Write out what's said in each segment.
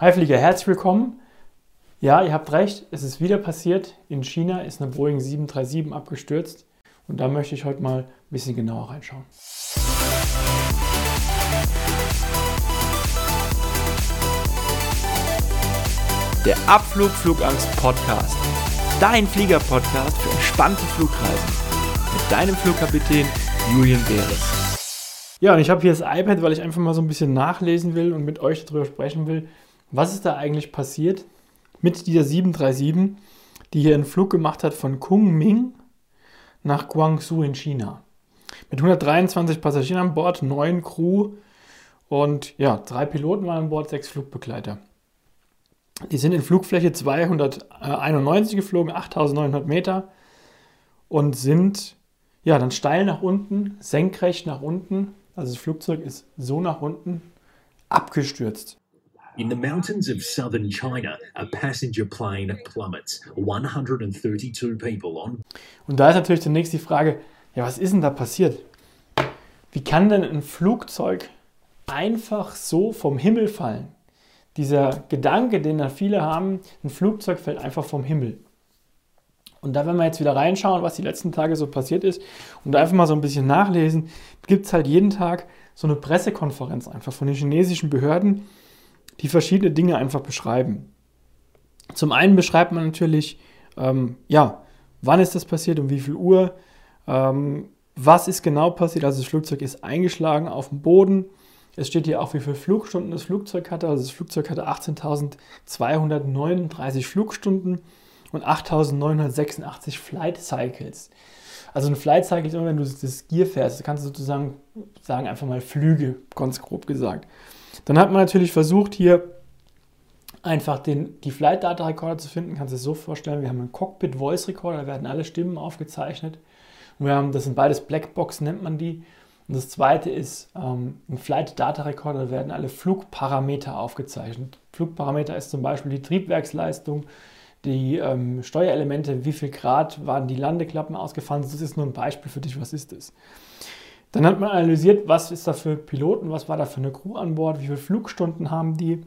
Hi Flieger, herzlich willkommen. Ja, ihr habt recht, es ist wieder passiert. In China ist eine Boeing 737 abgestürzt und da möchte ich heute mal ein bisschen genauer reinschauen. Der Abflug Flugangst Podcast. Dein Flieger-Podcast für entspannte Flugreisen. Mit deinem Flugkapitän Julian Beres. Ja, und ich habe hier das iPad, weil ich einfach mal so ein bisschen nachlesen will und mit euch darüber sprechen will, was ist da eigentlich passiert mit dieser 737, die hier einen Flug gemacht hat von Kunming nach Guangzhou in China. Mit 123 Passagieren an Bord, neun Crew und ja, drei Piloten waren an Bord, sechs Flugbegleiter. Die sind in Flugfläche 291 geflogen, 8900 Meter und sind ja dann steil nach unten, senkrecht nach unten. Also das Flugzeug ist so nach unten abgestürzt. In the mountains of southern China, a passenger plane plummets. 132 people on. Und da ist natürlich zunächst die Frage, ja, was ist denn da passiert? Wie kann denn ein Flugzeug einfach so vom Himmel fallen? Dieser Gedanke, den da viele haben, ein Flugzeug fällt einfach vom Himmel. Und da, wenn wir jetzt wieder reinschauen, was die letzten Tage so passiert ist und einfach mal so ein bisschen nachlesen, gibt es halt jeden Tag so eine Pressekonferenz einfach von den chinesischen Behörden, die verschiedene Dinge einfach beschreiben. Zum einen beschreibt man natürlich, ähm, ja, wann ist das passiert, um wie viel Uhr, ähm, was ist genau passiert. Also das Flugzeug ist eingeschlagen auf dem Boden. Es steht hier auch, wie viele Flugstunden das Flugzeug hatte. Also das Flugzeug hatte 18.239 Flugstunden und 8.986 Flight Cycles. Also ein Flight Cycle ist immer, wenn du das Gear fährst, kannst du sozusagen sagen, einfach mal Flüge, ganz grob gesagt. Dann hat man natürlich versucht, hier einfach den, die Flight Data Recorder zu finden. Kannst du dir so vorstellen, wir haben einen Cockpit Voice Recorder, da werden alle Stimmen aufgezeichnet. Und wir haben, das sind beides Blackbox, nennt man die. Und das zweite ist ähm, ein Flight Data Recorder, da werden alle Flugparameter aufgezeichnet. Flugparameter ist zum Beispiel die Triebwerksleistung, die ähm, Steuerelemente, wie viel Grad waren die Landeklappen ausgefahren. Das ist nur ein Beispiel für dich, was ist das? Dann hat man analysiert, was ist da für Piloten, was war da für eine Crew an Bord, wie viele Flugstunden haben die.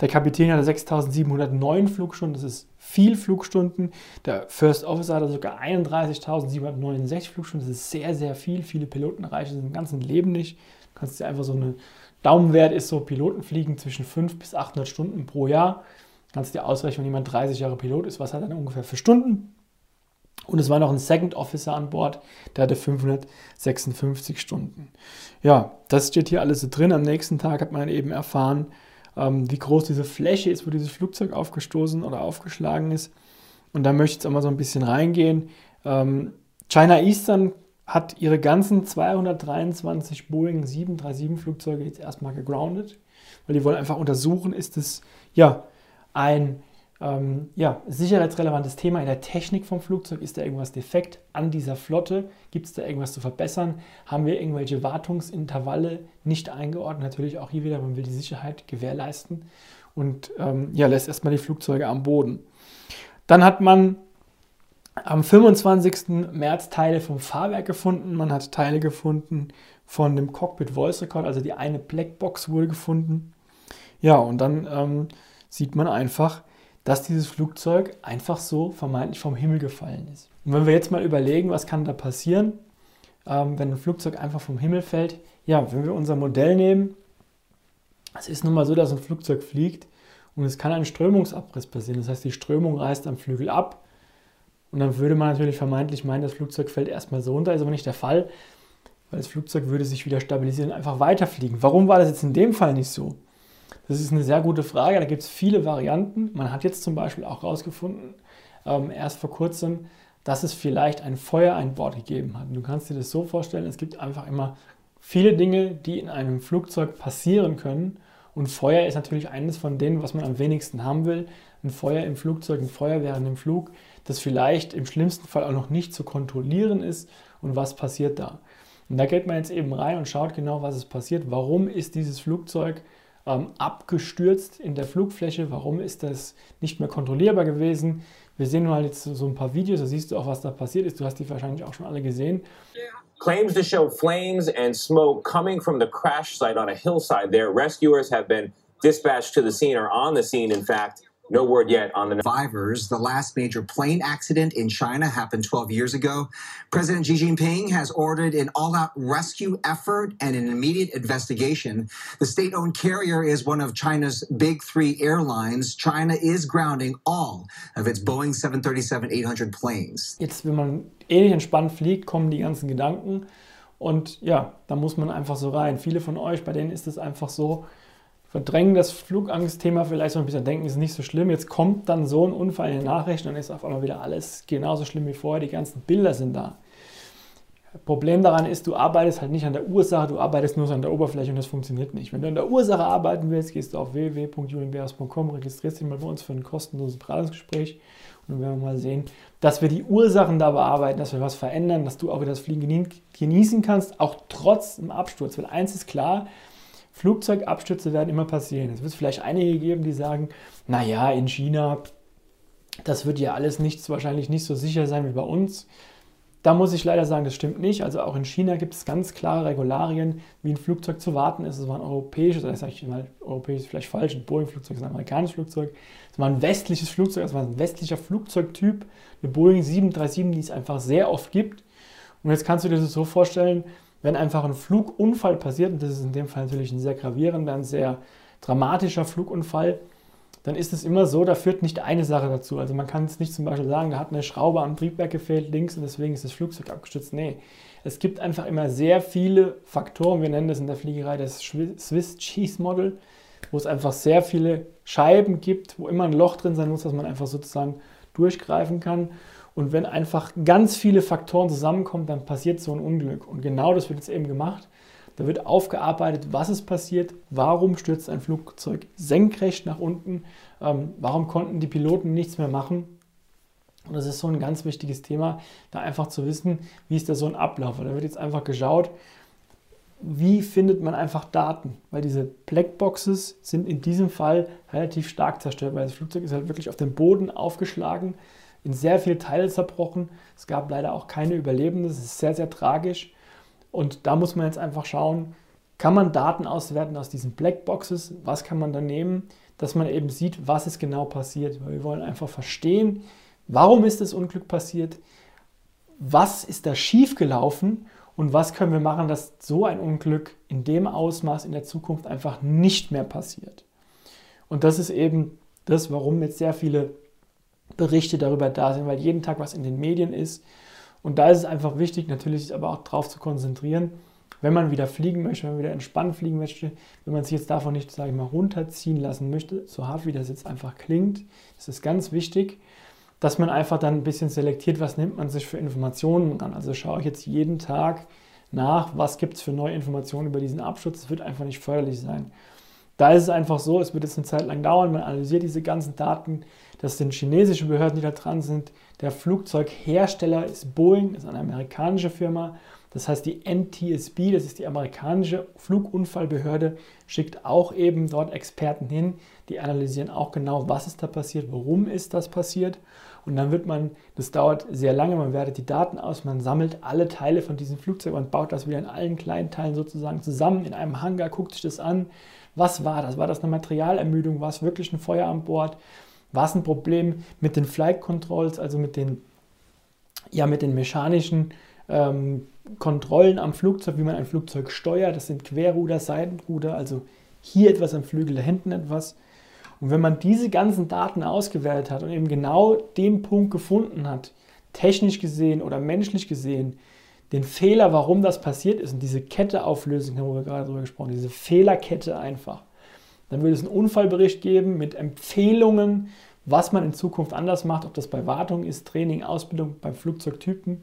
Der Kapitän hatte 6709 Flugstunden, das ist viel Flugstunden. Der First Officer hatte sogar 31.769 Flugstunden, das ist sehr, sehr viel. Viele Piloten erreichen das im ganzen Leben nicht. Du kannst dir einfach so eine Daumenwert ist so, Piloten fliegen zwischen 500 bis 800 Stunden pro Jahr. Kannst dir ausrechnen, wenn jemand 30 Jahre Pilot ist, was hat er dann ungefähr für Stunden? Und es war noch ein Second Officer an Bord, der hatte 556 Stunden. Ja, das steht hier alles so drin. Am nächsten Tag hat man eben erfahren, ähm, wie groß diese Fläche ist, wo dieses Flugzeug aufgestoßen oder aufgeschlagen ist. Und da möchte ich jetzt auch mal so ein bisschen reingehen. Ähm, China Eastern hat ihre ganzen 223 Boeing 737 Flugzeuge jetzt erstmal gegroundet, weil die wollen einfach untersuchen, ist es ja ein ähm, ja, sicherheitsrelevantes Thema in der Technik vom Flugzeug. Ist da irgendwas defekt an dieser Flotte? Gibt es da irgendwas zu verbessern? Haben wir irgendwelche Wartungsintervalle nicht eingeordnet? Natürlich auch hier wieder, man will die Sicherheit gewährleisten und ähm, ja, lässt erstmal die Flugzeuge am Boden. Dann hat man am 25. März Teile vom Fahrwerk gefunden. Man hat Teile gefunden von dem Cockpit Voice Record, also die eine Blackbox wurde gefunden. Ja, und dann ähm, sieht man einfach, dass dieses Flugzeug einfach so vermeintlich vom Himmel gefallen ist. Und wenn wir jetzt mal überlegen, was kann da passieren, ähm, wenn ein Flugzeug einfach vom Himmel fällt, ja, wenn wir unser Modell nehmen, es ist nun mal so, dass ein Flugzeug fliegt und es kann ein Strömungsabriss passieren. Das heißt, die Strömung reißt am Flügel ab und dann würde man natürlich vermeintlich meinen, das Flugzeug fällt erstmal so runter, ist aber nicht der Fall, weil das Flugzeug würde sich wieder stabilisieren und einfach weiterfliegen. Warum war das jetzt in dem Fall nicht so? Das ist eine sehr gute Frage. Da gibt es viele Varianten. Man hat jetzt zum Beispiel auch herausgefunden, ähm, erst vor kurzem, dass es vielleicht ein Feuer an Bord gegeben hat. Du kannst dir das so vorstellen, es gibt einfach immer viele Dinge, die in einem Flugzeug passieren können. Und Feuer ist natürlich eines von denen, was man am wenigsten haben will. Ein Feuer im Flugzeug, ein Feuer während dem Flug, das vielleicht im schlimmsten Fall auch noch nicht zu kontrollieren ist. Und was passiert da? Und da geht man jetzt eben rein und schaut genau, was ist passiert. Warum ist dieses Flugzeug ähm, abgestürzt in der Flugfläche. Warum ist das nicht mehr kontrollierbar gewesen? Wir sehen mal jetzt so ein paar Videos, da siehst du auch, was da passiert ist. Du hast die wahrscheinlich auch schon alle gesehen. Claims to show flames and smoke coming from the crash site on a hillside there. Rescuers have been dispatched to the scene are on the scene, in fact. No word yet on the survivors. The last major plane accident in China happened 12 years ago. President Xi Jinping has ordered an all out rescue effort and an immediate investigation. The state owned carrier is one of China's big three airlines. China is grounding all of its Boeing 737 800 planes. Jetzt, wenn man ähnlich entspannt fliegt, kommen die ganzen Gedanken. Und ja, da muss man einfach so rein. Viele von euch, bei denen ist es einfach so, verdrängen das Flugangstthema vielleicht so ein bisschen, denken, ist nicht so schlimm. Jetzt kommt dann so ein Unfall in den Nachrichten und ist auf einmal wieder alles genauso schlimm wie vorher. Die ganzen Bilder sind da. Problem daran ist, du arbeitest halt nicht an der Ursache, du arbeitest nur so an der Oberfläche und das funktioniert nicht. Wenn du an der Ursache arbeiten willst, gehst du auf www.julienbeers.com, registrierst dich mal bei uns für ein kostenloses Beratungsgespräch und dann werden wir mal sehen, dass wir die Ursachen da bearbeiten, dass wir was verändern, dass du auch wieder das Fliegen genießen kannst, auch trotz dem Absturz. Weil eins ist klar, Flugzeugabstürze werden immer passieren. Es wird vielleicht einige geben, die sagen, naja, in China, das wird ja alles nichts, wahrscheinlich nicht so sicher sein wie bei uns. Da muss ich leider sagen, das stimmt nicht. Also auch in China gibt es ganz klare Regularien, wie ein Flugzeug zu warten ist. Es war ein europäisches, oder sage ich mal, europäisch ist vielleicht falsch, ein Boeing-Flugzeug ist ein amerikanisches Flugzeug. Es war ein westliches Flugzeug, es war ein westlicher Flugzeugtyp, eine Boeing 737, die es einfach sehr oft gibt. Und jetzt kannst du dir das so vorstellen, wenn einfach ein Flugunfall passiert, und das ist in dem Fall natürlich ein sehr gravierender, ein sehr dramatischer Flugunfall, dann ist es immer so, da führt nicht eine Sache dazu. Also man kann es nicht zum Beispiel sagen, da hat eine Schraube am Triebwerk gefehlt links und deswegen ist das Flugzeug abgestürzt. Nee, es gibt einfach immer sehr viele Faktoren. Wir nennen das in der Fliegerei das Swiss Cheese Model, wo es einfach sehr viele Scheiben gibt, wo immer ein Loch drin sein muss, dass man einfach sozusagen durchgreifen kann. Und wenn einfach ganz viele Faktoren zusammenkommen, dann passiert so ein Unglück. Und genau das wird jetzt eben gemacht. Da wird aufgearbeitet, was ist passiert, warum stürzt ein Flugzeug senkrecht nach unten, ähm, warum konnten die Piloten nichts mehr machen. Und das ist so ein ganz wichtiges Thema, da einfach zu wissen, wie ist da so ein Ablauf. Und da wird jetzt einfach geschaut, wie findet man einfach Daten? Weil diese Blackboxes sind in diesem Fall relativ stark zerstört, weil das Flugzeug ist halt wirklich auf den Boden aufgeschlagen in sehr viele Teile zerbrochen. Es gab leider auch keine Überlebenden. Das ist sehr, sehr tragisch. Und da muss man jetzt einfach schauen, kann man Daten auswerten aus diesen Blackboxes? Was kann man da nehmen, dass man eben sieht, was ist genau passiert? Weil wir wollen einfach verstehen, warum ist das Unglück passiert? Was ist da schiefgelaufen? Und was können wir machen, dass so ein Unglück in dem Ausmaß in der Zukunft einfach nicht mehr passiert? Und das ist eben das, warum jetzt sehr viele Berichte darüber da sind, weil jeden Tag was in den Medien ist. Und da ist es einfach wichtig, natürlich sich aber auch darauf zu konzentrieren, wenn man wieder fliegen möchte, wenn man wieder entspannt fliegen möchte, wenn man sich jetzt davon nicht, sage ich mal, runterziehen lassen möchte, so hart wie das jetzt einfach klingt, ist es ganz wichtig, dass man einfach dann ein bisschen selektiert, was nimmt man sich für Informationen an. Also schaue ich jetzt jeden Tag nach, was gibt es für neue Informationen über diesen Abschutz. Das wird einfach nicht förderlich sein. Da ist es einfach so, es wird jetzt eine Zeit lang dauern, man analysiert diese ganzen Daten, das sind chinesische Behörden, die da dran sind. Der Flugzeughersteller ist Boeing, ist eine amerikanische Firma. Das heißt, die NTSB, das ist die amerikanische Flugunfallbehörde, schickt auch eben dort Experten hin, die analysieren auch genau, was ist da passiert, warum ist das passiert. Und dann wird man, das dauert sehr lange, man wertet die Daten aus, man sammelt alle Teile von diesem Flugzeug und baut das wieder in allen kleinen Teilen sozusagen zusammen in einem Hangar, guckt sich das an. Was war das? War das eine Materialermüdung? War es wirklich ein Feuer an Bord? War es ein Problem mit den Flight Controls, also mit den, ja, mit den mechanischen ähm, Kontrollen am Flugzeug, wie man ein Flugzeug steuert? Das sind Querruder, Seitenruder, also hier etwas am Flügel, da hinten etwas. Und wenn man diese ganzen Daten ausgewählt hat und eben genau den Punkt gefunden hat, technisch gesehen oder menschlich gesehen, den Fehler, warum das passiert ist und diese Kette auflösen, wo wir gerade drüber gesprochen haben, diese Fehlerkette einfach, dann würde es einen Unfallbericht geben mit Empfehlungen, was man in Zukunft anders macht, ob das bei Wartung ist, Training, Ausbildung, bei Flugzeugtypen,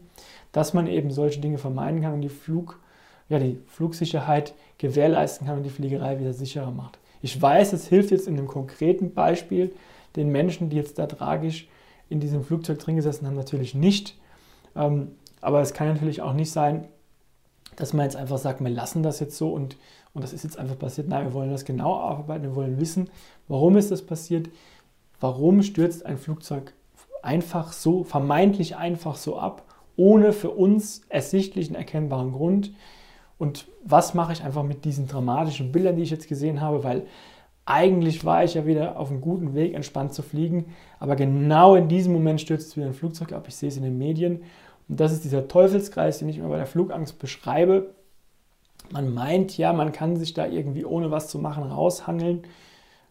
dass man eben solche Dinge vermeiden kann und die, Flug, ja, die Flugsicherheit gewährleisten kann und die Fliegerei wieder sicherer macht. Ich weiß, es hilft jetzt in einem konkreten Beispiel den Menschen, die jetzt da tragisch in diesem Flugzeug drin gesessen haben, natürlich nicht. Ähm, aber es kann natürlich auch nicht sein, dass man jetzt einfach sagt, wir lassen das jetzt so und, und das ist jetzt einfach passiert. Nein, wir wollen das genau aufarbeiten, wir wollen wissen, warum ist das passiert, warum stürzt ein Flugzeug einfach so, vermeintlich einfach so ab, ohne für uns ersichtlichen, erkennbaren Grund. Und was mache ich einfach mit diesen dramatischen Bildern, die ich jetzt gesehen habe, weil eigentlich war ich ja wieder auf einem guten Weg, entspannt zu fliegen, aber genau in diesem Moment stürzt wieder ein Flugzeug ab. Ich sehe es in den Medien. Und das ist dieser Teufelskreis, den ich immer bei der Flugangst beschreibe. Man meint ja, man kann sich da irgendwie ohne was zu machen raushangeln.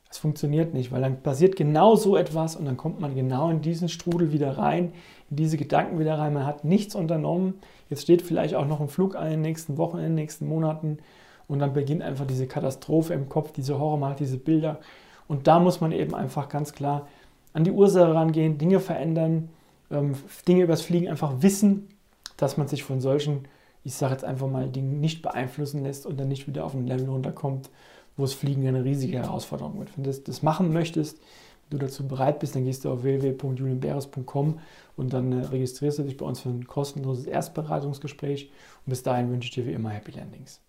Das funktioniert nicht, weil dann passiert genau so etwas und dann kommt man genau in diesen Strudel wieder rein, in diese Gedanken wieder rein. Man hat nichts unternommen. Jetzt steht vielleicht auch noch ein Flug an in den nächsten Wochen, in den nächsten Monaten und dann beginnt einfach diese Katastrophe im Kopf, diese Horror, diese Bilder. Und da muss man eben einfach ganz klar an die Ursache rangehen, Dinge verändern, ähm, Dinge übers Fliegen einfach wissen, dass man sich von solchen, ich sage jetzt einfach mal, Dingen nicht beeinflussen lässt und dann nicht wieder auf ein Level runterkommt, wo das Fliegen eine riesige Herausforderung wird. Wenn du das, das machen möchtest, wenn du dazu bereit bist, dann gehst du auf www.julienberes.com und dann äh, registrierst du dich bei uns für ein kostenloses Erstberatungsgespräch. Und bis dahin wünsche ich dir wie immer Happy Landings.